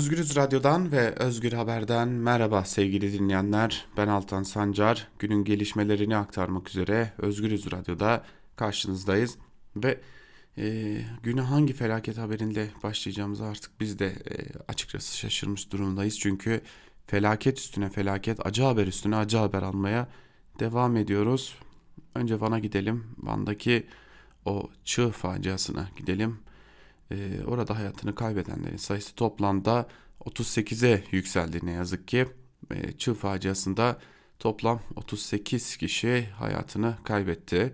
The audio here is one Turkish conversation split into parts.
Özgürüz Radyo'dan ve Özgür Haber'den merhaba sevgili dinleyenler. Ben Altan Sancar. Günün gelişmelerini aktarmak üzere Özgürüz Radyo'da karşınızdayız. Ve e, güne hangi felaket haberinde başlayacağımızı artık biz de e, açıkçası şaşırmış durumdayız. Çünkü felaket üstüne felaket, acı haber üstüne acı haber almaya devam ediyoruz. Önce Van'a gidelim. Van'daki o çığ faciasına gidelim e, orada hayatını kaybedenlerin sayısı toplamda 38'e yükseldi ne yazık ki. E, çığ faciasında toplam 38 kişi hayatını kaybetti.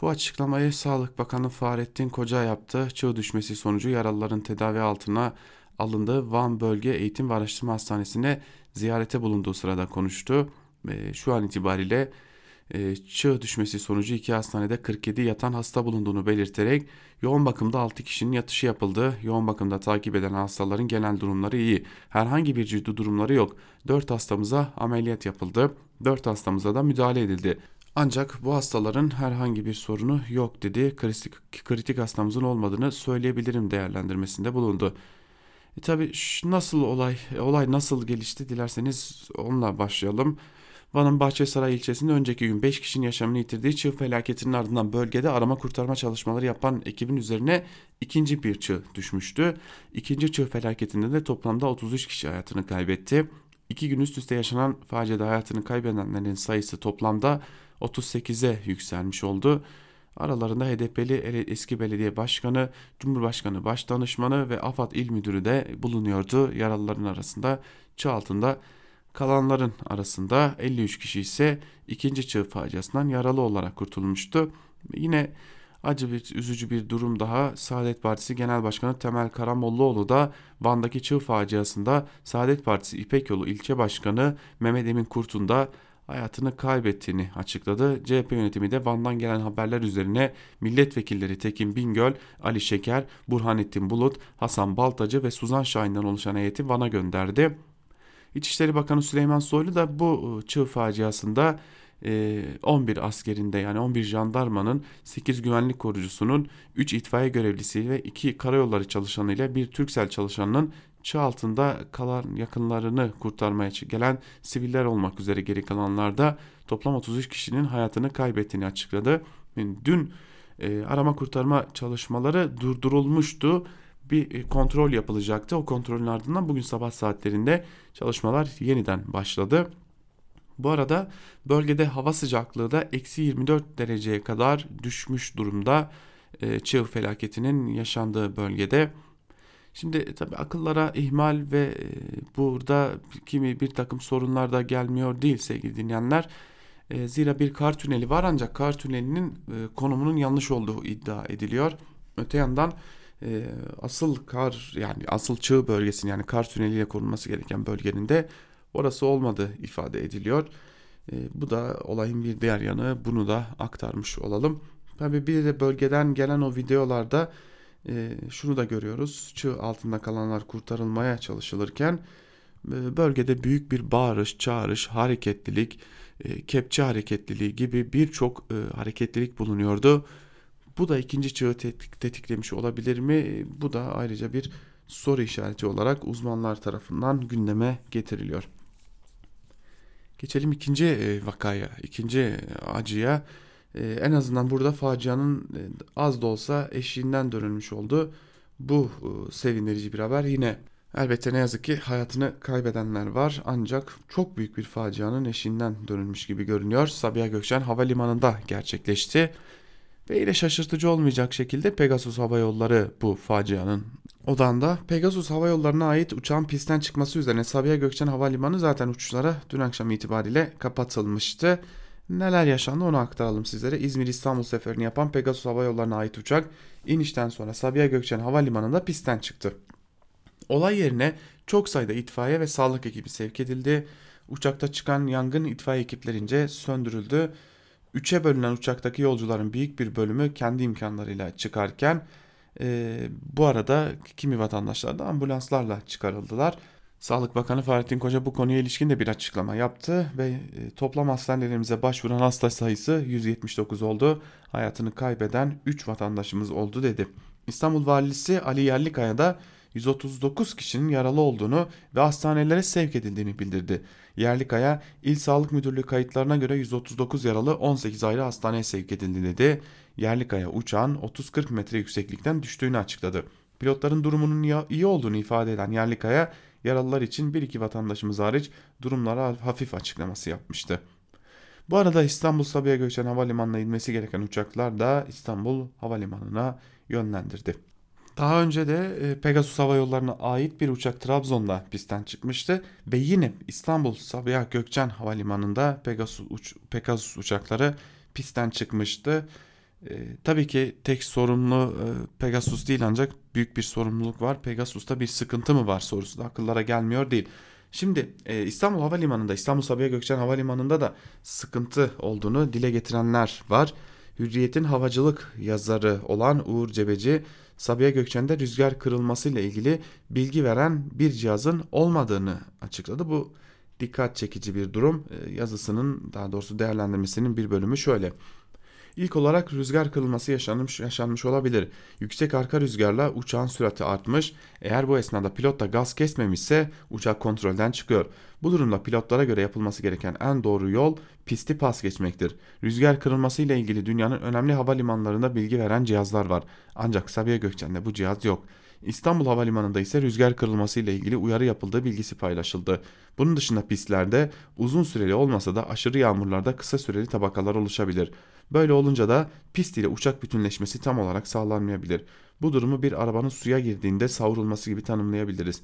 Bu açıklamayı Sağlık Bakanı Fahrettin Koca yaptı. Çığ düşmesi sonucu yaralıların tedavi altına alındığı Van Bölge Eğitim ve Araştırma Hastanesi'ne ziyarete bulunduğu sırada konuştu. E, şu an itibariyle e, çığ düşmesi sonucu iki hastanede 47 yatan hasta bulunduğunu belirterek yoğun bakımda 6 kişinin yatışı yapıldı. Yoğun bakımda takip eden hastaların genel durumları iyi. Herhangi bir ciddi durumları yok. 4 hastamıza ameliyat yapıldı. 4 hastamıza da müdahale edildi. Ancak bu hastaların herhangi bir sorunu yok dedi. Kritik, kritik hastamızın olmadığını söyleyebilirim değerlendirmesinde bulundu. E tabi nasıl olay, olay nasıl gelişti dilerseniz onunla başlayalım. Van'ın Bahçesaray ilçesinde önceki gün 5 kişinin yaşamını yitirdiği çığ felaketinin ardından bölgede arama kurtarma çalışmaları yapan ekibin üzerine ikinci bir çığ düşmüştü. İkinci çığ felaketinde de toplamda 33 kişi hayatını kaybetti. İki gün üst üste yaşanan faciada hayatını kaybedenlerin sayısı toplamda 38'e yükselmiş oldu. Aralarında HDP'li eski belediye başkanı, Cumhurbaşkanı Başdanışmanı ve AFAD İl Müdürü de bulunuyordu. Yaralıların arasında çığ altında Kalanların arasında 53 kişi ise ikinci çığ faciasından yaralı olarak kurtulmuştu. Yine acı bir üzücü bir durum daha Saadet Partisi Genel Başkanı Temel Karamollaoğlu da Van'daki çığ faciasında Saadet Partisi İpek Yolu İlçe Başkanı Mehmet Emin Kurt'un da hayatını kaybettiğini açıkladı. CHP yönetimi de Van'dan gelen haberler üzerine milletvekilleri Tekin Bingöl, Ali Şeker, Burhanettin Bulut, Hasan Baltacı ve Suzan Şahin'den oluşan heyeti Van'a gönderdi. İçişleri Bakanı Süleyman Soylu da bu e, çığ faciasında 11 e, askerinde yani 11 jandarmanın 8 güvenlik korucusunun 3 itfaiye görevlisi ve 2 karayolları çalışanıyla bir Türksel çalışanının çığ altında kalan yakınlarını kurtarmaya gelen siviller olmak üzere geri kalanlarda toplam 33 kişinin hayatını kaybettiğini açıkladı. Dün arama kurtarma çalışmaları durdurulmuştu bir e, kontrol yapılacaktı. O kontrolün ardından bugün sabah saatlerinde çalışmalar yeniden başladı. Bu arada bölgede hava sıcaklığı da eksi 24 dereceye kadar düşmüş durumda. E, çığ felaketinin yaşandığı bölgede. Şimdi tabi akıllara ihmal ve e, burada kimi bir takım sorunlar da gelmiyor değil sevgili dinleyenler. E, zira bir kar tüneli var ancak kar tünelinin e, konumunun yanlış olduğu iddia ediliyor. Öte yandan e, asıl kar yani asıl çığ bölgesinin yani kar tüneliyle korunması gereken bölgenin de orası olmadığı ifade ediliyor. E, bu da olayın bir diğer yanı bunu da aktarmış olalım. Tabii bir de bölgeden gelen o videolarda e, şunu da görüyoruz. Çığ altında kalanlar kurtarılmaya çalışılırken e, bölgede büyük bir bağırış, çağırış, hareketlilik, e, kepçe hareketliliği gibi birçok e, hareketlilik bulunuyordu. Bu da ikinci çağı tetik, tetiklemiş olabilir mi? Bu da ayrıca bir soru işareti olarak uzmanlar tarafından gündeme getiriliyor. Geçelim ikinci e, vakaya, ikinci acıya. E, en azından burada facianın e, az da olsa eşiğinden dönülmüş oldu. Bu sevindirici bir haber. Yine elbette ne yazık ki hayatını kaybedenler var. Ancak çok büyük bir facianın eşiğinden dönülmüş gibi görünüyor. Sabiha Gökçen Havalimanı'nda gerçekleşti. Ve ile şaşırtıcı olmayacak şekilde Pegasus Hava Yolları bu facianın odağında. Pegasus Hava Yolları'na ait uçağın pistten çıkması üzerine Sabiha Gökçen Havalimanı zaten uçuşlara dün akşam itibariyle kapatılmıştı. Neler yaşandı onu aktaralım sizlere. İzmir-İstanbul seferini yapan Pegasus Hava Yolları'na ait uçak inişten sonra Sabiha Gökçen Havalimanı'nda pistten çıktı. Olay yerine çok sayıda itfaiye ve sağlık ekibi sevk edildi. Uçakta çıkan yangın itfaiye ekiplerince söndürüldü. Üçe bölünen uçaktaki yolcuların büyük bir bölümü kendi imkanlarıyla çıkarken e, bu arada kimi vatandaşlar da ambulanslarla çıkarıldılar. Sağlık Bakanı Fahrettin Koca bu konuya ilişkin de bir açıklama yaptı ve e, toplam hastanelerimize başvuran hasta sayısı 179 oldu. Hayatını kaybeden 3 vatandaşımız oldu dedi. İstanbul Valisi Ali Yerlikaya da 139 kişinin yaralı olduğunu ve hastanelere sevk edildiğini bildirdi. Yerlikaya İl Sağlık Müdürlüğü kayıtlarına göre 139 yaralı 18 ayrı hastaneye sevk edildi dedi. Yerlikaya uçağın 30-40 metre yükseklikten düştüğünü açıkladı. Pilotların durumunun iyi olduğunu ifade eden Yerlikaya yaralılar için bir iki vatandaşımız hariç durumlara hafif açıklaması yapmıştı. Bu arada İstanbul Sabiha Gökçen Havalimanı'na inmesi gereken uçaklar da İstanbul Havalimanı'na yönlendirdi. Daha önce de e, Pegasus Hava Yolları'na ait bir uçak Trabzon'da pistten çıkmıştı ve yine İstanbul Sabiha Gökçen Havalimanı'nda Pegasus, uç, Pegasus uçakları pistten çıkmıştı. E, tabii ki tek sorumlu e, Pegasus değil ancak büyük bir sorumluluk var. Pegasus'ta bir sıkıntı mı var sorusu da akıllara gelmiyor değil. Şimdi e, İstanbul Havalimanı'nda İstanbul Sabiha Gökçen Havalimanı'nda da sıkıntı olduğunu dile getirenler var. Hürriyet'in havacılık yazarı olan Uğur Cebeci Sabiha Gökçen'de rüzgar kırılması ile ilgili bilgi veren bir cihazın olmadığını açıkladı. Bu dikkat çekici bir durum. E, yazısının daha doğrusu değerlendirmesinin bir bölümü şöyle. İlk olarak rüzgar kırılması yaşanmış, yaşanmış olabilir. Yüksek arka rüzgarla uçağın sürati artmış. Eğer bu esnada pilot da gaz kesmemişse uçak kontrolden çıkıyor. Bu durumda pilotlara göre yapılması gereken en doğru yol pisti pas geçmektir. Rüzgar kırılması ile ilgili dünyanın önemli havalimanlarında bilgi veren cihazlar var. Ancak Sabiha Gökçen'de bu cihaz yok. İstanbul Havalimanı'nda ise rüzgar kırılması ile ilgili uyarı yapıldığı bilgisi paylaşıldı. Bunun dışında pistlerde uzun süreli olmasa da aşırı yağmurlarda kısa süreli tabakalar oluşabilir. Böyle olunca da pist ile uçak bütünleşmesi tam olarak sağlanmayabilir. Bu durumu bir arabanın suya girdiğinde savrulması gibi tanımlayabiliriz.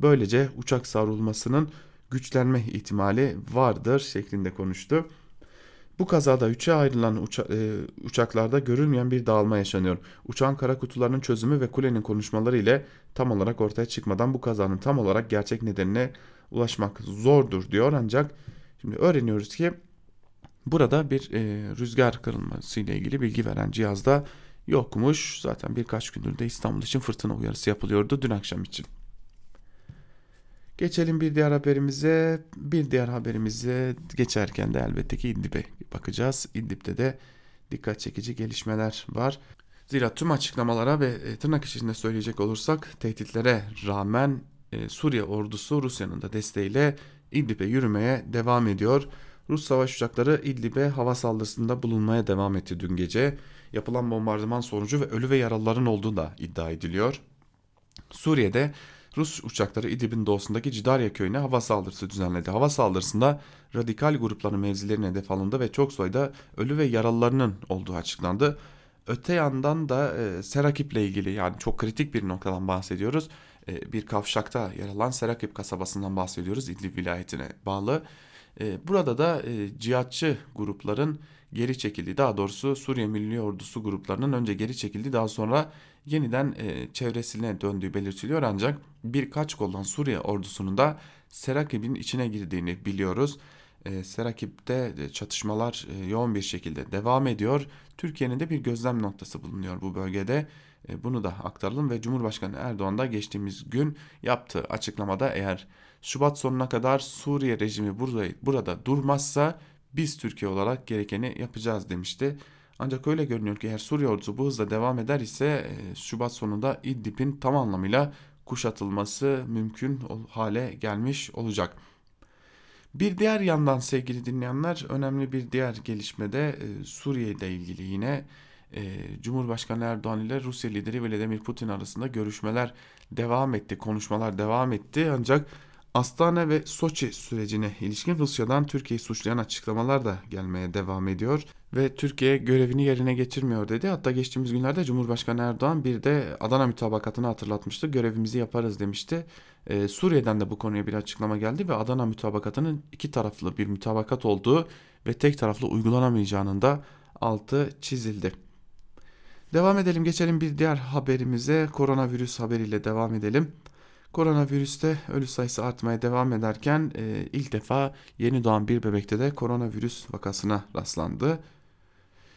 Böylece uçak savrulmasının güçlenme ihtimali vardır şeklinde konuştu. Bu kazada üçe ayrılan uça e, uçaklarda görülmeyen bir dağılma yaşanıyor. Uçağın kara kutularının çözümü ve kulenin konuşmaları ile tam olarak ortaya çıkmadan bu kazanın tam olarak gerçek nedenine ulaşmak zordur diyor. Ancak şimdi öğreniyoruz ki burada bir e, rüzgar kırılması ile ilgili bilgi veren cihazda yokmuş. Zaten birkaç gündür de İstanbul için fırtına uyarısı yapılıyordu dün akşam için. Geçelim bir diğer haberimize. Bir diğer haberimize geçerken de elbette ki İdlib'e bakacağız. İdlib'de de dikkat çekici gelişmeler var. Zira tüm açıklamalara ve e, tırnak içinde söyleyecek olursak tehditlere rağmen e, Suriye ordusu Rusya'nın da desteğiyle İdlib'e yürümeye devam ediyor. Rus savaş uçakları İdlib'e hava saldırısında bulunmaya devam etti dün gece. Yapılan bombardıman sonucu ve ölü ve yaralıların olduğu da iddia ediliyor. Suriye'de Rus uçakları İdlib'in doğusundaki Cidarya köyüne hava saldırısı düzenledi. Hava saldırısında radikal grupların mevzilerine hedef alındı ve çok sayıda ölü ve yaralılarının olduğu açıklandı. Öte yandan da e, Serakip ile ilgili yani çok kritik bir noktadan bahsediyoruz. E, bir kavşakta yer alan Serakip kasabasından bahsediyoruz İdlib vilayetine bağlı. E, burada da e, cihatçı grupların geri çekildiği daha doğrusu Suriye Milli Ordusu gruplarının önce geri çekildiği daha sonra yeniden e, çevresine döndüğü belirtiliyor ancak birkaç koldan Suriye ordusunun da Serakib'in içine girdiğini biliyoruz. E, Serakib'de çatışmalar e, yoğun bir şekilde devam ediyor. Türkiye'nin de bir gözlem noktası bulunuyor bu bölgede. E, bunu da aktaralım ve Cumhurbaşkanı Erdoğan da geçtiğimiz gün yaptığı açıklamada eğer Şubat sonuna kadar Suriye rejimi burada, burada durmazsa biz Türkiye olarak gerekeni yapacağız demişti. Ancak öyle görünüyor ki eğer Suriye ordusu bu hızla devam eder ise e, Şubat sonunda İdlib'in tam anlamıyla kuşatılması mümkün hale gelmiş olacak. Bir diğer yandan sevgili dinleyenler önemli bir diğer gelişmede e, Suriye ile ilgili yine Cumhurbaşkanı Erdoğan ile Rusya lideri Vladimir Putin arasında görüşmeler devam etti, konuşmalar devam etti ancak Astana ve Soçi sürecine ilişkin Rusya'dan Türkiye'yi suçlayan açıklamalar da gelmeye devam ediyor ve Türkiye görevini yerine getirmiyor dedi. Hatta geçtiğimiz günlerde Cumhurbaşkanı Erdoğan bir de Adana mütabakatını hatırlatmıştı. Görevimizi yaparız demişti. Ee, Suriye'den de bu konuya bir açıklama geldi ve Adana mütabakatının iki taraflı bir mütabakat olduğu ve tek taraflı uygulanamayacağının da altı çizildi. Devam edelim geçelim bir diğer haberimize koronavirüs haberiyle devam edelim. Koronavirüste ölü sayısı artmaya devam ederken e, ilk defa yeni doğan bir bebekte de koronavirüs vakasına rastlandı.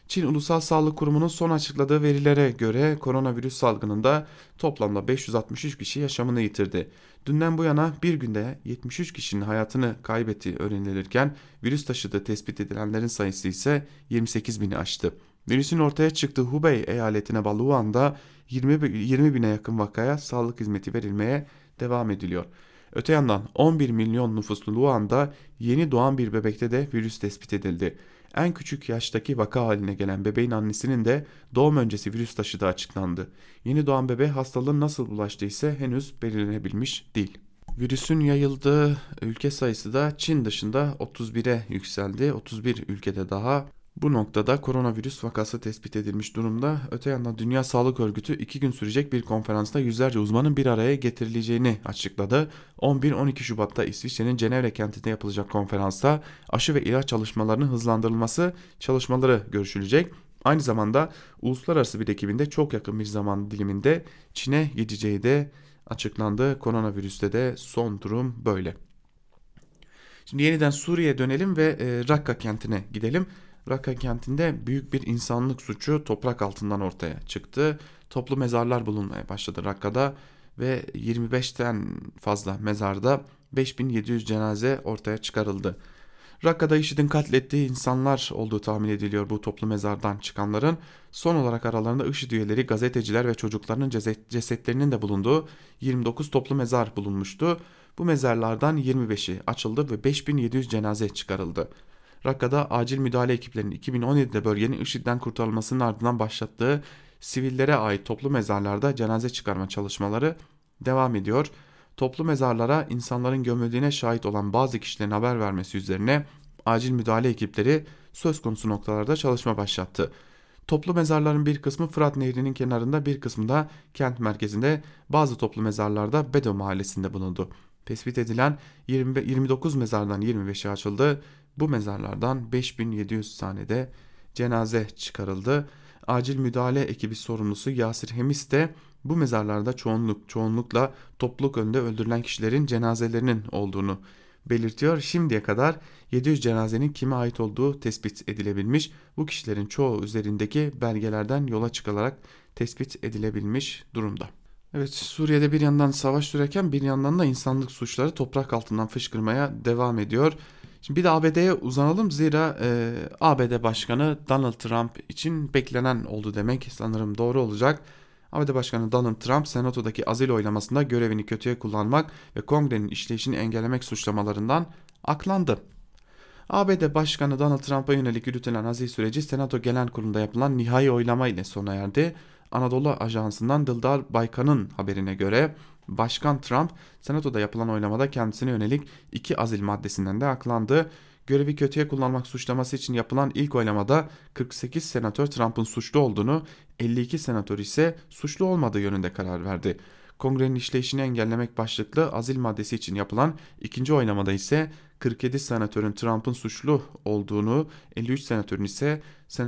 Çin Ulusal Sağlık Kurumu'nun son açıkladığı verilere göre koronavirüs salgınında toplamda 563 kişi yaşamını yitirdi. Dünden bu yana bir günde 73 kişinin hayatını kaybettiği öğrenilirken virüs taşıdığı tespit edilenlerin sayısı ise 28 bini aştı. Virüsün ortaya çıktığı Hubei eyaletine bağlı Wuhan'da 20, 20 bine yakın vakaya sağlık hizmeti verilmeye devam ediliyor. Öte yandan 11 milyon nüfuslu Wuhan'da yeni doğan bir bebekte de virüs tespit edildi. En küçük yaştaki vaka haline gelen bebeğin annesinin de doğum öncesi virüs taşıdığı açıklandı. Yeni doğan bebe hastalığın nasıl bulaştığı ise henüz belirlenebilmiş değil. Virüsün yayıldığı ülke sayısı da Çin dışında 31'e yükseldi. 31 ülkede daha bu noktada koronavirüs vakası tespit edilmiş durumda. Öte yandan Dünya Sağlık Örgütü iki gün sürecek bir konferansta yüzlerce uzmanın bir araya getirileceğini açıkladı. 11-12 Şubat'ta İsviçre'nin Cenevre kentinde yapılacak konferansta aşı ve ilaç çalışmalarının hızlandırılması çalışmaları görüşülecek. Aynı zamanda uluslararası bir ekibinde çok yakın bir zaman diliminde Çin'e gideceği de açıklandı. Koronavirüste de son durum böyle. Şimdi yeniden Suriye'ye dönelim ve e, Rakka kentine gidelim. Raqqa kentinde büyük bir insanlık suçu toprak altından ortaya çıktı. Toplu mezarlar bulunmaya başladı Rakka'da ve 25'ten fazla mezarda 5700 cenaze ortaya çıkarıldı. Rakka'da IŞİD'in katlettiği insanlar olduğu tahmin ediliyor bu toplu mezardan çıkanların. Son olarak aralarında IŞİD üyeleri, gazeteciler ve çocuklarının cesetlerinin de bulunduğu 29 toplu mezar bulunmuştu. Bu mezarlardan 25'i açıldı ve 5700 cenaze çıkarıldı. Rakka'da acil müdahale ekiplerinin 2017'de bölgenin IŞİD'den kurtarılmasının ardından başlattığı sivillere ait toplu mezarlarda cenaze çıkarma çalışmaları devam ediyor. Toplu mezarlara insanların gömüldüğüne şahit olan bazı kişilerin haber vermesi üzerine acil müdahale ekipleri söz konusu noktalarda çalışma başlattı. Toplu mezarların bir kısmı Fırat Nehri'nin kenarında bir kısmı da kent merkezinde bazı toplu mezarlarda Bedo mahallesinde bulundu. Tespit edilen 20, 29 mezardan 25'i açıldı. Bu mezarlardan 5700 tane de cenaze çıkarıldı. Acil müdahale ekibi sorumlusu Yasir Hemis de bu mezarlarda çoğunluk çoğunlukla topluluk önünde öldürülen kişilerin cenazelerinin olduğunu belirtiyor. Şimdiye kadar 700 cenazenin kime ait olduğu tespit edilebilmiş. Bu kişilerin çoğu üzerindeki belgelerden yola çıkılarak tespit edilebilmiş durumda. Evet Suriye'de bir yandan savaş sürerken bir yandan da insanlık suçları toprak altından fışkırmaya devam ediyor. Şimdi bir de ABD'ye uzanalım zira e, ABD Başkanı Donald Trump için beklenen oldu demek sanırım doğru olacak. ABD Başkanı Donald Trump senatodaki azil oylamasında görevini kötüye kullanmak ve kongrenin işleyişini engellemek suçlamalarından aklandı. ABD Başkanı Donald Trump'a yönelik yürütülen azil süreci Senato Genel Kurulu'nda yapılan nihai oylama ile sona erdi. Anadolu Ajansı'ndan Dildar Baykan'ın haberine göre Başkan Trump senatoda yapılan oylamada kendisine yönelik iki azil maddesinden de aklandı. Görevi kötüye kullanmak suçlaması için yapılan ilk oylamada 48 senatör Trump'ın suçlu olduğunu, 52 senatör ise suçlu olmadığı yönünde karar verdi. Kongrenin işleyişini engellemek başlıklı azil maddesi için yapılan ikinci oylamada ise 47 senatörün Trump'ın suçlu olduğunu, 53 senatörün ise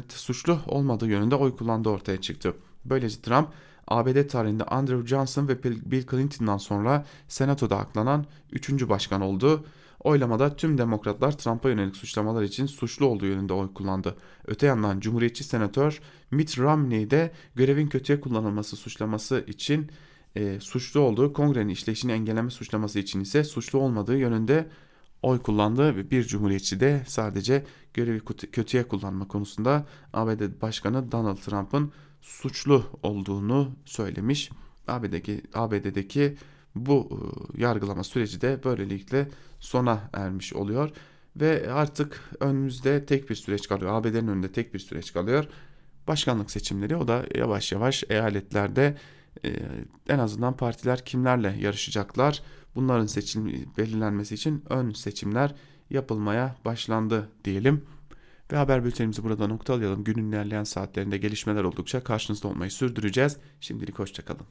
suçlu olmadığı yönünde oy kullandığı ortaya çıktı. Böylece Trump ABD tarihinde Andrew Johnson ve Bill Clinton'dan sonra Senato'da aklanan 3. başkan oldu. Oylamada tüm demokratlar Trump'a yönelik suçlamalar için suçlu olduğu yönünde oy kullandı. Öte yandan Cumhuriyetçi Senatör Mitt Romney de görevin kötüye kullanılması suçlaması için e, suçlu olduğu, kongrenin işleyişini engelleme suçlaması için ise suçlu olmadığı yönünde oy kullandı ve bir cumhuriyetçi de sadece görevi kötüye kullanma konusunda ABD Başkanı Donald Trump'ın suçlu olduğunu söylemiş. ABD'deki, ABD'deki bu e, yargılama süreci de böylelikle sona ermiş oluyor. Ve artık önümüzde tek bir süreç kalıyor. ABD'nin önünde tek bir süreç kalıyor. Başkanlık seçimleri o da yavaş yavaş eyaletlerde e, en azından partiler kimlerle yarışacaklar bunların seçim belirlenmesi için ön seçimler yapılmaya başlandı diyelim. Ve haber bültenimizi burada noktalayalım. Günün ilerleyen saatlerinde gelişmeler oldukça karşınızda olmayı sürdüreceğiz. Şimdilik hoşçakalın.